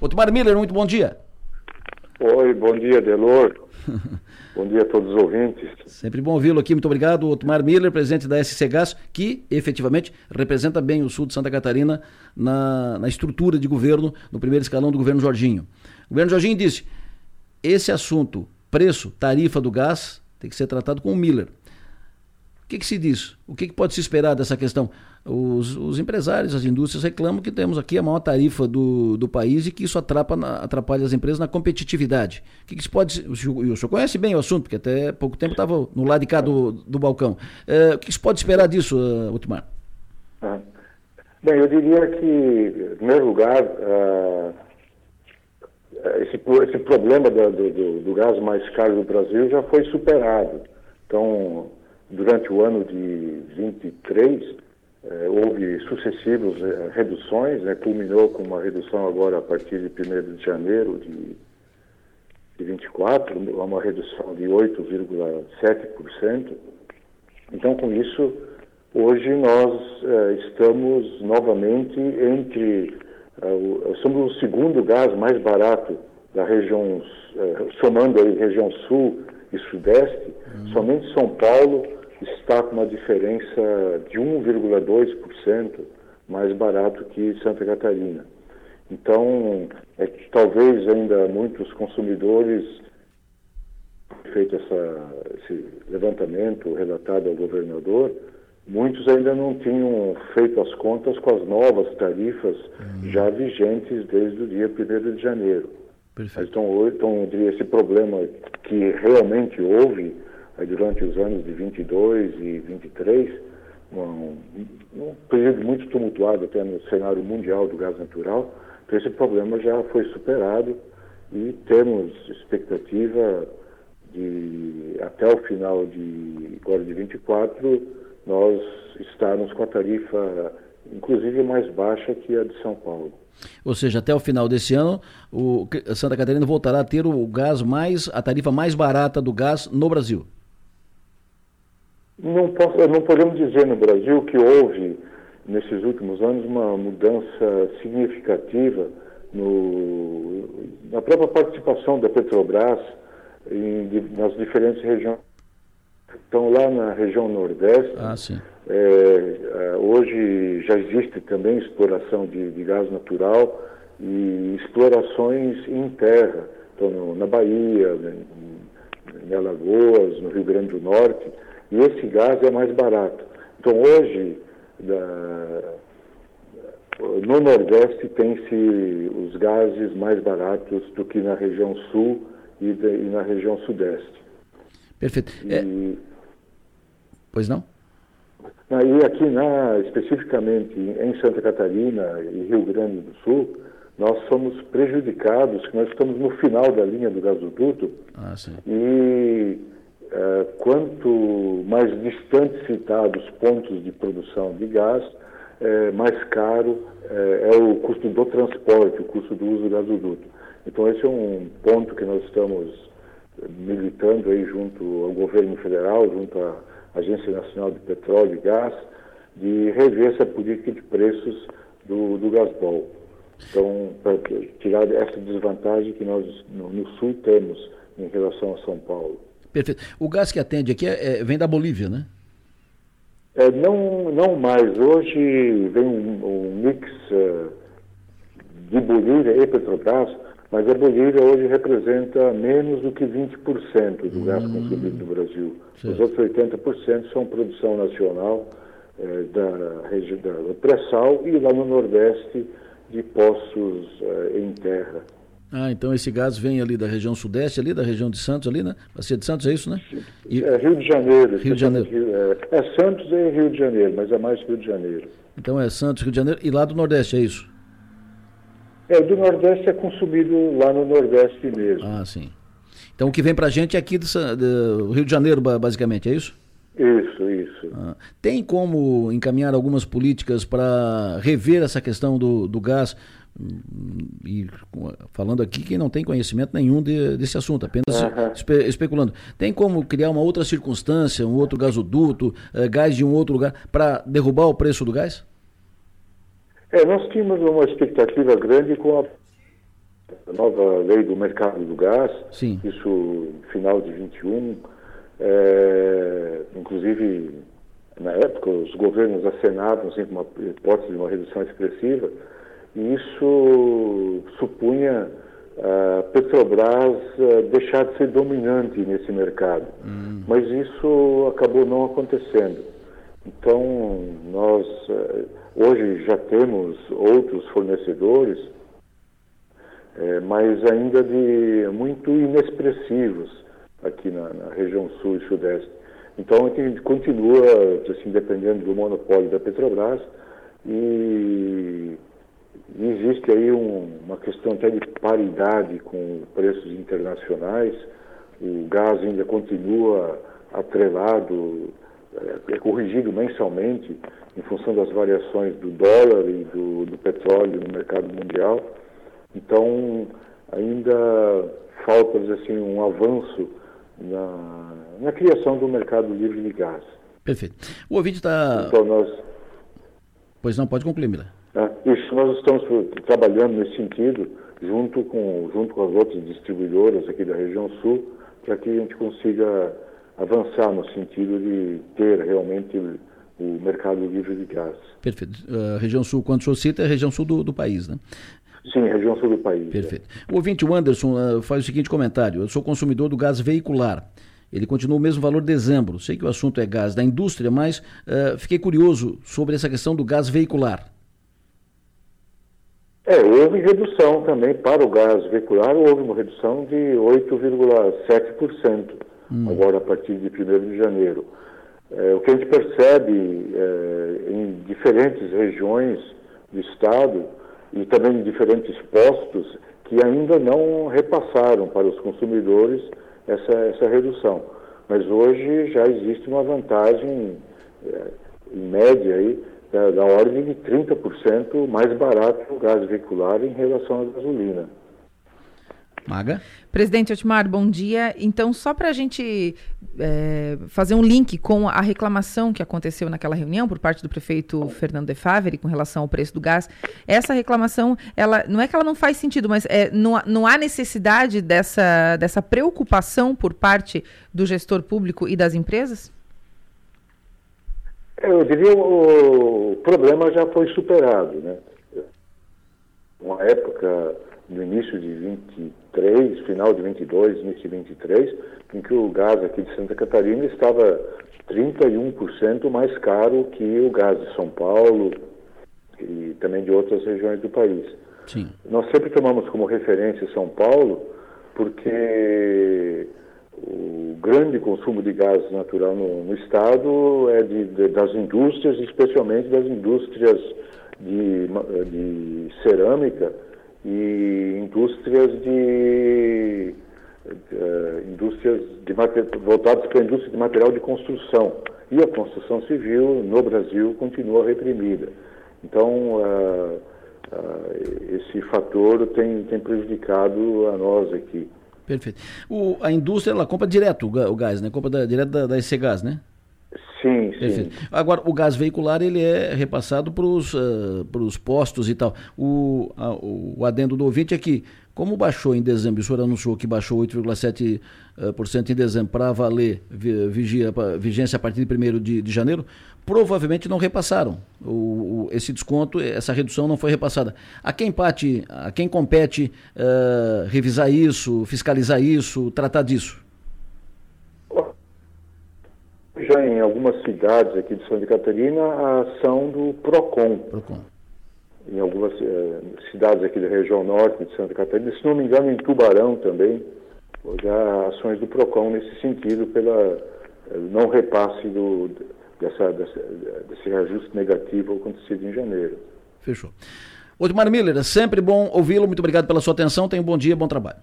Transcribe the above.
Otmar Miller, muito bom dia. Oi, bom dia, Delor. bom dia a todos os ouvintes. Sempre bom ouvi-lo aqui, muito obrigado. Otmar Miller, presidente da SC Gás, que efetivamente representa bem o sul de Santa Catarina na, na estrutura de governo, no primeiro escalão do governo Jorginho. O governo Jorginho disse: esse assunto, preço, tarifa do gás, tem que ser tratado com o Miller. O que, que se diz? O que, que, pode se esperar dessa questão? Os, os, empresários, as indústrias reclamam que temos aqui a maior tarifa do, do país e que isso atrapalha, atrapalha as empresas na competitividade. O que, que se pode. O senhor, conhece bem o assunto, porque até pouco tempo estava no lado de cá do, do balcão. É, o que, se pode esperar disso, uh, Otmar? Ah. Bem, eu diria que, em primeiro lugar, uh, esse, esse problema do, do, do gás mais caro do Brasil já foi superado. Então, Durante o ano de 23, eh, houve sucessivas eh, reduções, né, culminou com uma redução agora a partir de 1 de janeiro de, de 24, uma redução de 8,7%. Então, com isso, hoje nós eh, estamos novamente entre. Eh, somos o segundo gás mais barato da região, eh, somando aí região sul e sudeste, uhum. somente São Paulo está com uma diferença de 1,2% mais barato que Santa Catarina. Então, é que talvez ainda muitos consumidores feito essa, esse levantamento relatado ao governador, muitos ainda não tinham feito as contas com as novas tarifas uhum. já vigentes desde o dia 1 de janeiro. Perfeito. Então, então, esse problema que realmente houve durante os anos de 22 e 23, um, um período muito tumultuado até no cenário mundial do gás natural, então esse problema já foi superado e temos expectativa de até o final de agora de 24 nós estarmos com a tarifa inclusive mais baixa que a de São Paulo. Ou seja, até o final desse ano, o Santa Catarina voltará a ter o gás mais, a tarifa mais barata do gás no Brasil. Não, posso, não podemos dizer no Brasil que houve, nesses últimos anos, uma mudança significativa no, na própria participação da Petrobras em, nas diferentes regiões. Então, lá na região Nordeste, ah, é, é, hoje já existe também exploração de, de, gás natural e explorações em terra, então, no, na Bahia, em, em Alagoas, no Rio Grande do Norte e esse gás é mais barato. Então hoje, da, no Nordeste tem-se os gases mais baratos do que na região sul e, de, e na região sudeste. Perfeito. E, é... Pois não? E aqui, na, especificamente em Santa Catarina e Rio Grande do Sul, nós somos prejudicados, nós estamos no final da linha do gasoduto. Ah, sim. E é, quanto mais distante citados pontos de produção de gás, é, mais caro é, é, o custo do transporte, o custo do uso do gasoduto. Então esse é um ponto que nós estamos militando aí junto ao governo federal, junto à Agência Nacional de Petróleo e Gás, de rever essa política de preços do, do gasbol. Então, para tirar essa desvantagem que nós no, no sul temos em relação a São Paulo. Perfeito. O gás que atende aqui é, é, vem da Bolívia, né? É, não, não mais. Hoje vem um, um mix uh, de Bolívia e Petrobras, mas a Bolívia hoje representa menos do que 20% do hum, gás consumido no Brasil. Certo. Os outros 80% são produção nacional uh, da região do pré-sal e lá no Nordeste de poços uh, em terra. Ah, então esse gás vem ali da região sudeste, ali da região de Santos, ali, né? Bacia de Santos, é isso, né? E... É Rio de Janeiro. Rio de Janeiro. É, é, Santos e Rio de Janeiro, mas é mais Rio de Janeiro. Então é Santos, Rio de Janeiro e lá do Nordeste, é isso? É, do Nordeste é consumido lá no Nordeste mesmo. Ah, sim. Então o que vem pra gente é aqui do, do Rio de Janeiro, basicamente, é isso? Isso, isso. Ah, tem como encaminhar algumas políticas para rever essa questão do, do gás? e falando aqui que não tem conhecimento nenhum de, desse assunto, apenas uhum. espe, especulando. Tem como criar uma outra circunstância, um outro gasoduto, uh, gás de um outro lugar, para derrubar o preço do gás? É, nós tínhamos uma expectativa grande com a nova lei do mercado do gás, Sim. isso no final de 21, é, inclusive na época os governos acenavam assim, uma hipótese de uma redução expressiva, e isso supunha a Petrobras deixar de ser dominante nesse mercado. Hum. Mas isso acabou não acontecendo. Então, nós hoje já temos outros fornecedores, mas ainda de muito inexpressivos aqui na, na região sul e sudeste. Então, a gente continua assim, dependendo do monopólio da Petrobras e existe aí um, uma questão até de paridade com preços internacionais. O gás ainda continua atrelado, é, é corrigido mensalmente em função das variações do dólar e do, do petróleo no mercado mundial. Então, ainda falta assim, um avanço na, na criação do mercado livre de gás. Perfeito. O ouvinte está. Então, nós... Pois não, pode concluir, Mila. Né? Isso nós estamos trabalhando nesse sentido, junto com, junto com as outras distribuidoras aqui da região sul, para que a gente consiga avançar no sentido de ter realmente o mercado livre de gás. Perfeito. A uh, região sul, quando o senhor cita, é a região sul do, do país, né? Sim, região sul do país. Perfeito. É. O ouvinte, o Anderson, uh, faz o seguinte comentário. Eu sou consumidor do gás veicular. Ele continua o mesmo valor de dezembro. Sei que o assunto é gás da indústria, mas uh, fiquei curioso sobre essa questão do gás veicular. É, houve redução também para o gás veicular, houve uma redução de 8,7%, hum. agora a partir de 1 de janeiro. É, o que a gente percebe é, em diferentes regiões do Estado e também em diferentes postos que ainda não repassaram para os consumidores essa, essa redução. Mas hoje já existe uma vantagem, é, em média, aí, da, da ordem de 30% mais barato o gás veicular em relação à gasolina. Maga? Presidente Otmar, bom dia. Então, só para a gente é, fazer um link com a reclamação que aconteceu naquela reunião por parte do prefeito Fernando de Favre com relação ao preço do gás, essa reclamação, ela não é que ela não faz sentido, mas é, não, não há necessidade dessa, dessa preocupação por parte do gestor público e das empresas? É, eu diria o, o problema já foi superado, né? Uma época no início de 23, final de 22, início de 23, em que o gás aqui de Santa Catarina estava 31% mais caro que o gás de São Paulo e também de outras regiões do país. Sim. Nós sempre tomamos como referência São Paulo porque o grande consumo de gás natural no, no estado é de, de, das indústrias, especialmente das indústrias de, de cerâmica e indústrias de, uh, indústrias de voltadas para a indústria de material de construção. E a construção civil no Brasil continua reprimida. Então, uh, uh, esse fator tem, tem prejudicado a nós aqui. Perfeito. O, a indústria, ela compra direto o gás, né? Compra da, direto da, da EC Gás, né? Sim, sim. Agora, o gás veicular, ele é repassado para os uh, postos e tal. O, a, o adendo do ouvinte é que como baixou em dezembro, o senhor anunciou que baixou 8,7% uh, em dezembro para valer vigia, vigência a partir de 1 de, de janeiro, provavelmente não repassaram. O, o, esse desconto, essa redução não foi repassada. A quem, parte, a quem compete uh, revisar isso, fiscalizar isso, tratar disso? Já em algumas cidades aqui de Santa Catarina, a ação do PROCON. PROCON em algumas eh, cidades aqui da região norte de Santa Catarina, se não me engano em Tubarão também, já ações do PROCON nesse sentido, pela eh, não repasse do, dessa, dessa, desse reajuste negativo acontecido em janeiro. Fechou. Otmar Miller, é sempre bom ouvi-lo, muito obrigado pela sua atenção, tenha um bom dia, bom trabalho.